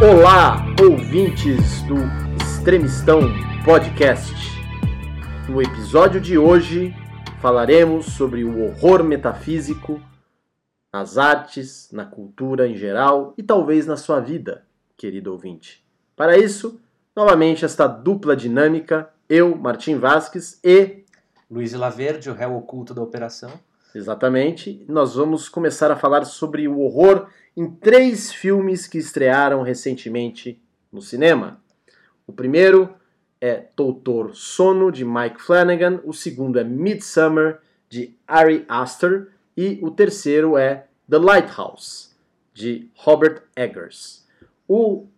Olá, ouvintes do Extremistão Podcast. No episódio de hoje falaremos sobre o horror metafísico nas artes, na cultura em geral e talvez na sua vida, querido ouvinte. Para isso, novamente esta dupla dinâmica, eu, Martim Vasques e Luiz Laverde, o réu oculto da operação. Exatamente. Nós vamos começar a falar sobre o horror em três filmes que estrearam recentemente no cinema. O primeiro é Doutor Sono, de Mike Flanagan, o segundo é Midsummer, de Ari Aster, e o terceiro é The Lighthouse, de Robert Eggers. O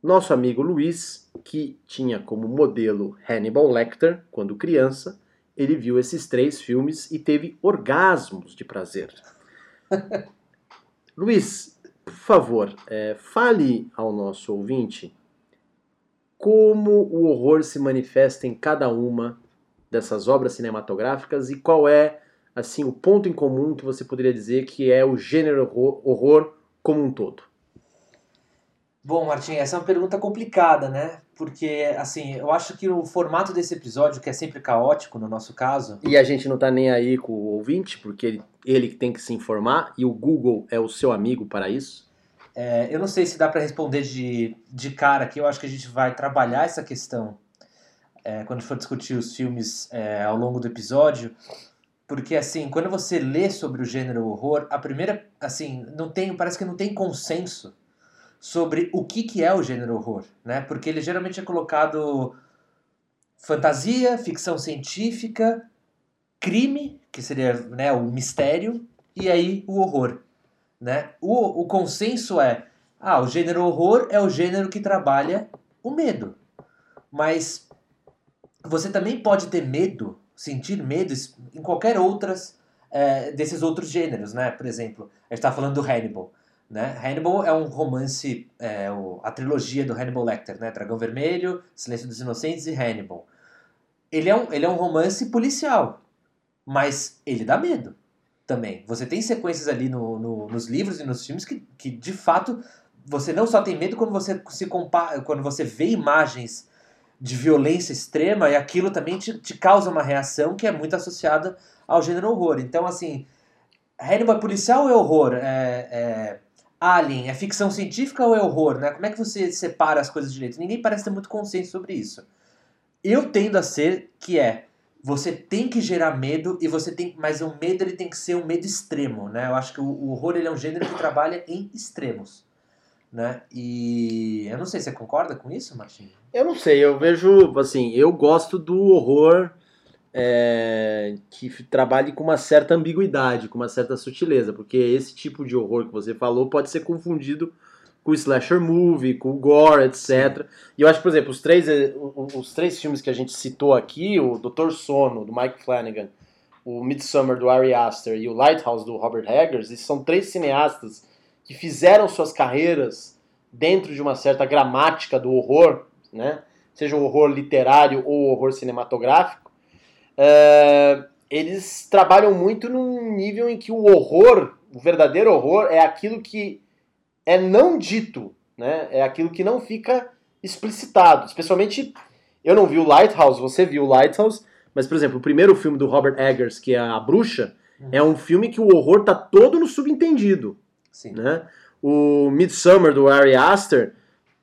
nosso amigo Luiz, que tinha como modelo Hannibal Lecter quando criança, ele viu esses três filmes e teve orgasmos de prazer. Luiz, por favor, é, fale ao nosso ouvinte como o horror se manifesta em cada uma dessas obras cinematográficas e qual é assim o ponto em comum que você poderia dizer que é o gênero horror, horror como um todo. Bom, Martim, essa é uma pergunta complicada, né? Porque, assim, eu acho que o formato desse episódio, que é sempre caótico no nosso caso. E a gente não tá nem aí com o ouvinte, porque ele, ele tem que se informar e o Google é o seu amigo para isso. É, eu não sei se dá para responder de, de cara aqui, eu acho que a gente vai trabalhar essa questão é, quando for discutir os filmes é, ao longo do episódio. Porque, assim, quando você lê sobre o gênero horror, a primeira, assim, não tem, parece que não tem consenso sobre o que, que é o gênero horror, né? Porque ele geralmente é colocado fantasia, ficção científica, crime, que seria né, o mistério, e aí o horror. Né? O, o consenso é, ah, o gênero horror é o gênero que trabalha o medo. Mas você também pode ter medo, sentir medo em qualquer outras é, desses outros gêneros, né? Por exemplo, a gente está falando do Hannibal. Né? Hannibal é um romance, é, o, a trilogia do Hannibal Lecter, né? Dragão Vermelho, Silêncio dos Inocentes e Hannibal. Ele é um, ele é um romance policial, mas ele dá medo também. Você tem sequências ali no, no, nos livros e nos filmes que, que, de fato, você não só tem medo quando você se compara, quando você vê imagens de violência extrema e aquilo também te, te causa uma reação que é muito associada ao gênero horror. Então, assim, Hannibal é policial é horror? É, é Alien é ficção científica ou é horror, né? Como é que você separa as coisas direito? Ninguém parece ter muito consenso sobre isso. Eu tendo a ser que é você tem que gerar medo e você tem, mas o medo ele tem que ser um medo extremo, né? Eu acho que o, o horror ele é um gênero que trabalha em extremos, né? E eu não sei, você concorda com isso, Martinho? Eu não sei, eu vejo assim, eu gosto do horror é, que trabalhe com uma certa ambiguidade, com uma certa sutileza, porque esse tipo de horror que você falou pode ser confundido com o slasher movie, com o gore, etc. E eu acho que, por exemplo, os três, eh, os três filmes que a gente citou aqui, o Doutor Sono, do Mike Flanagan, o Midsummer, do Ari Aster, e o Lighthouse, do Robert Eggers, esses são três cineastas que fizeram suas carreiras dentro de uma certa gramática do horror, né? seja o horror literário ou o horror cinematográfico, Uh, eles trabalham muito num nível em que o horror, o verdadeiro horror, é aquilo que é não dito, né? É aquilo que não fica explicitado. Especialmente, eu não vi o Lighthouse, você viu o Lighthouse, mas, por exemplo, o primeiro filme do Robert Eggers, que é A Bruxa, uhum. é um filme que o horror tá todo no subentendido. Sim. Né? O Midsummer, do Ari Aster,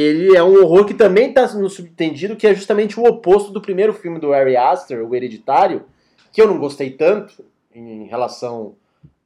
ele é um horror que também está no subentendido, que é justamente o oposto do primeiro filme do Ari Aster, O Hereditário, que eu não gostei tanto em relação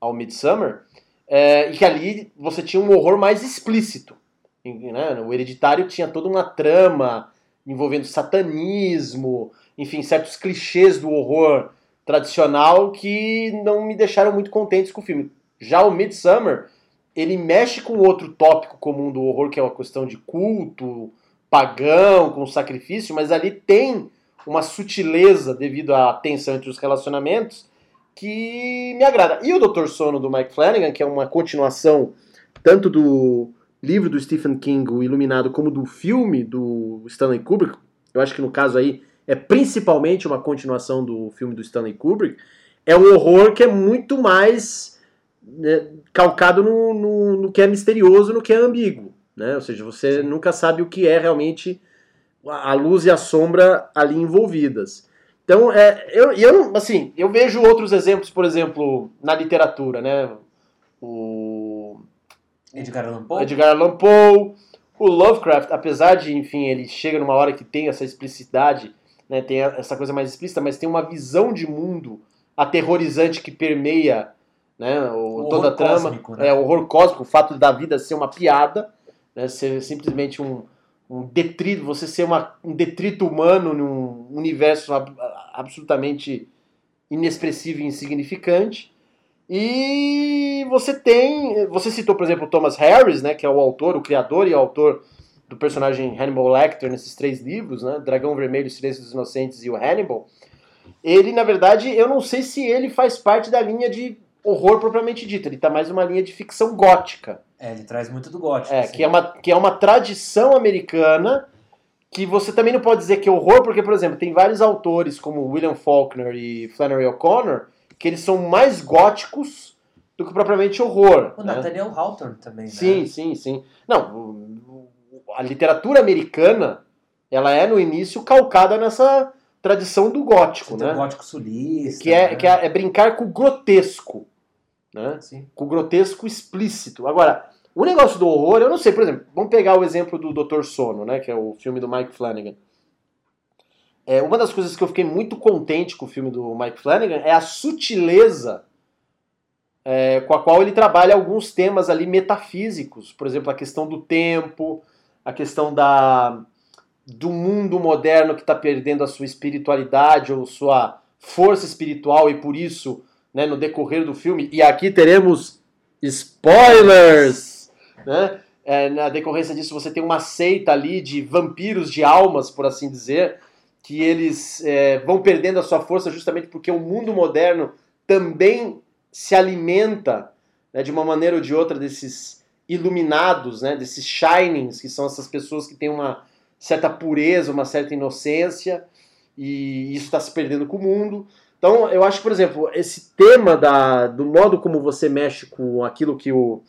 ao Midsummer, é, e que ali você tinha um horror mais explícito. Né? O Hereditário tinha toda uma trama envolvendo satanismo, enfim, certos clichês do horror tradicional que não me deixaram muito contentes com o filme. Já o Midsummer ele mexe com outro tópico comum do horror, que é uma questão de culto, pagão, com sacrifício, mas ali tem uma sutileza devido à tensão entre os relacionamentos que me agrada. E o Doutor Sono do Mike Flanagan, que é uma continuação tanto do livro do Stephen King, O Iluminado, como do filme do Stanley Kubrick, eu acho que no caso aí é principalmente uma continuação do filme do Stanley Kubrick, é um horror que é muito mais né, calcado no, no, no, que é misterioso, no que é ambíguo. Né? Ou seja, você nunca sabe o que é realmente a luz e a sombra ali envolvidas. Então, é, eu, eu, assim, eu vejo outros exemplos, por exemplo, na literatura, né? O Edgar Allan Poe. Edgar Allan Poe, o Lovecraft, apesar de, enfim, ele chega numa hora que tem essa explicidade, né? Tem essa coisa mais explícita, mas tem uma visão de mundo aterrorizante que permeia, né? O, O toda a trama, cósmico, né? é o horror cósmico, o fato da vida ser uma piada, né? Ser simplesmente um um detrito, você ser uma, um detrito humano num universo ab- absolutamente inexpressivo e insignificante. E você tem, você citou, por exemplo, o Thomas Harris, né, que é o autor, o criador e autor do personagem Hannibal Lecter nesses três livros, né, Dragão Vermelho, Silêncio dos Inocentes e o Hannibal. Ele, na verdade, eu não sei se ele faz parte da linha de horror propriamente dita, ele está mais numa linha de ficção gótica. É, ele traz muito do gótico. É, assim. que é, uma, que é uma tradição americana que você também não pode dizer que é horror, porque, por exemplo, tem vários autores como William Faulkner e Flannery O'Connor que eles são mais góticos do que propriamente horror. O né? Nathaniel Hawthorne também, Sim, né? sim, sim. Não, o- o- a literatura americana, ela é no início calcada nessa tradição do gótico, Você né? o gótico sulista. Que, é, né? que é, é brincar com o grotesco, né? Sim. com o grotesco explícito. Agora, o negócio do horror, eu não sei, por exemplo, vamos pegar o exemplo do Doutor Sono, né, que é o filme do Mike Flanagan. É, uma das coisas que eu fiquei muito contente com o filme do Mike Flanagan é a sutileza é, com a qual ele trabalha alguns temas ali metafísicos, por exemplo, a questão do tempo, a questão da do mundo moderno que está perdendo a sua espiritualidade ou sua força espiritual e por isso, né, no decorrer do filme, e aqui teremos spoilers, né? É, na decorrência disso você tem uma seita ali de vampiros de almas, por assim dizer, que eles é, vão perdendo a sua força justamente porque o mundo moderno também se alimenta né, de uma maneira ou de outra desses iluminados, né, desses shinings, que são essas pessoas que têm uma certa pureza, uma certa inocência, e isso está se perdendo com o mundo. Então, eu acho por exemplo, esse tema da, do modo como você mexe com aquilo que o,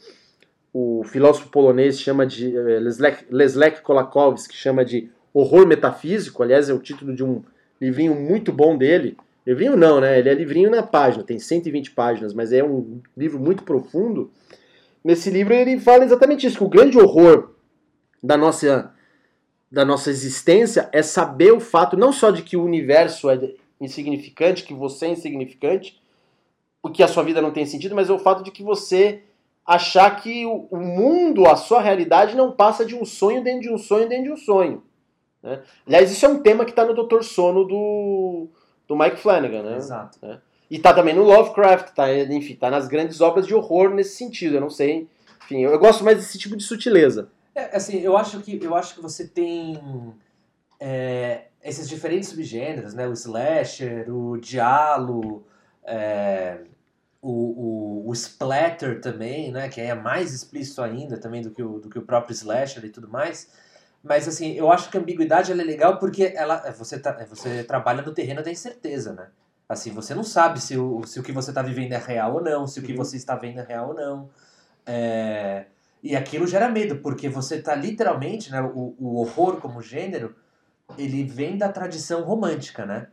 o filósofo polonês chama de eh, Leslek, Leslek Kolakowski chama de horror metafísico, aliás, é o título de um livrinho muito bom dele. Livrinho não, né? Ele é livrinho na página, tem 120 páginas, mas é um livro muito profundo. Nesse livro ele fala exatamente isso, que o grande horror da nossa da nossa existência é saber o fato não só de que o universo é insignificante, que você é insignificante, porque a sua vida não tem sentido, mas é o fato de que você achar que o o mundo, a sua realidade, não passa de um sonho dentro de um sonho dentro de um sonho. Né? Aliás, isso é um tema que está no Doutor Sono do, do Mike Flanagan, né? Exato. E tá também no Lovecraft, tá, enfim, tá nas grandes obras de horror nesse sentido. Eu não sei, enfim, eu, eu gosto mais desse tipo de sutileza. É, assim, eu acho que eu acho que você tem é, esses diferentes subgêneros, né? O slasher, o diálogo, é, o, o, o splatter também, né? Que é mais explícito ainda também do que o, do que o próprio slasher e tudo mais. Mas assim, eu acho que a ambiguidade é legal porque ela, você, tá, você trabalha no terreno da incerteza, né? Assim, você não sabe se o, se o que você está vivendo é real ou não, se o que Uhum. você está vendo é real ou não. É, e aquilo gera medo, porque você tá literalmente, né, o, o horror como gênero, ele vem da tradição romântica, né?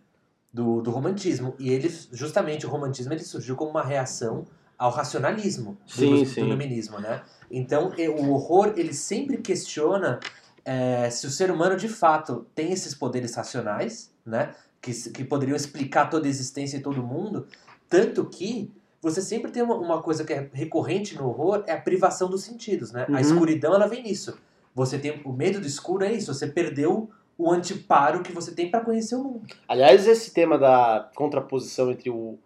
Do, do romantismo. E ele, justamente, o romantismo ele surgiu como uma reação ao racionalismo do, Sim, do sim. iluminismo, né? Então, o horror, ele sempre questiona é, se o ser humano, de fato, tem esses poderes racionais, né? Que, que poderiam explicar toda a existência e todo mundo. Tanto que você sempre tem uma, uma coisa que é recorrente no horror, é a privação dos sentidos, né? Uhum. A escuridão, ela vem nisso. Você tem o medo do escuro é isso, você perdeu o anteparo que você tem para conhecer o mundo. Aliás, esse tema da contraposição entre o.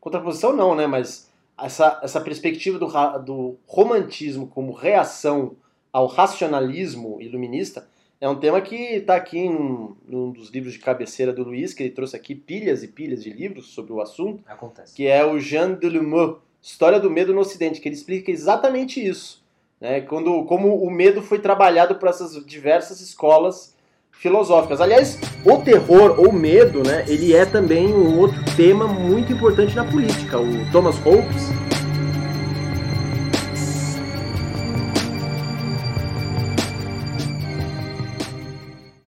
Contraposição não, né? Mas essa, essa perspectiva do, do romantismo como reação ao racionalismo iluminista é um tema que está aqui em num dos livros de cabeceira do Luiz, que ele trouxe aqui pilhas e pilhas de livros sobre o assunto. Acontece. que é o Jean Delumeau, História do Medo no Ocidente, que ele explica exatamente isso. Né? Quando, como o medo foi trabalhado por essas diversas escolas filosóficas. Aliás, o terror ou medo, né, ele é também um outro tema muito importante na política. O Thomas Hobbes,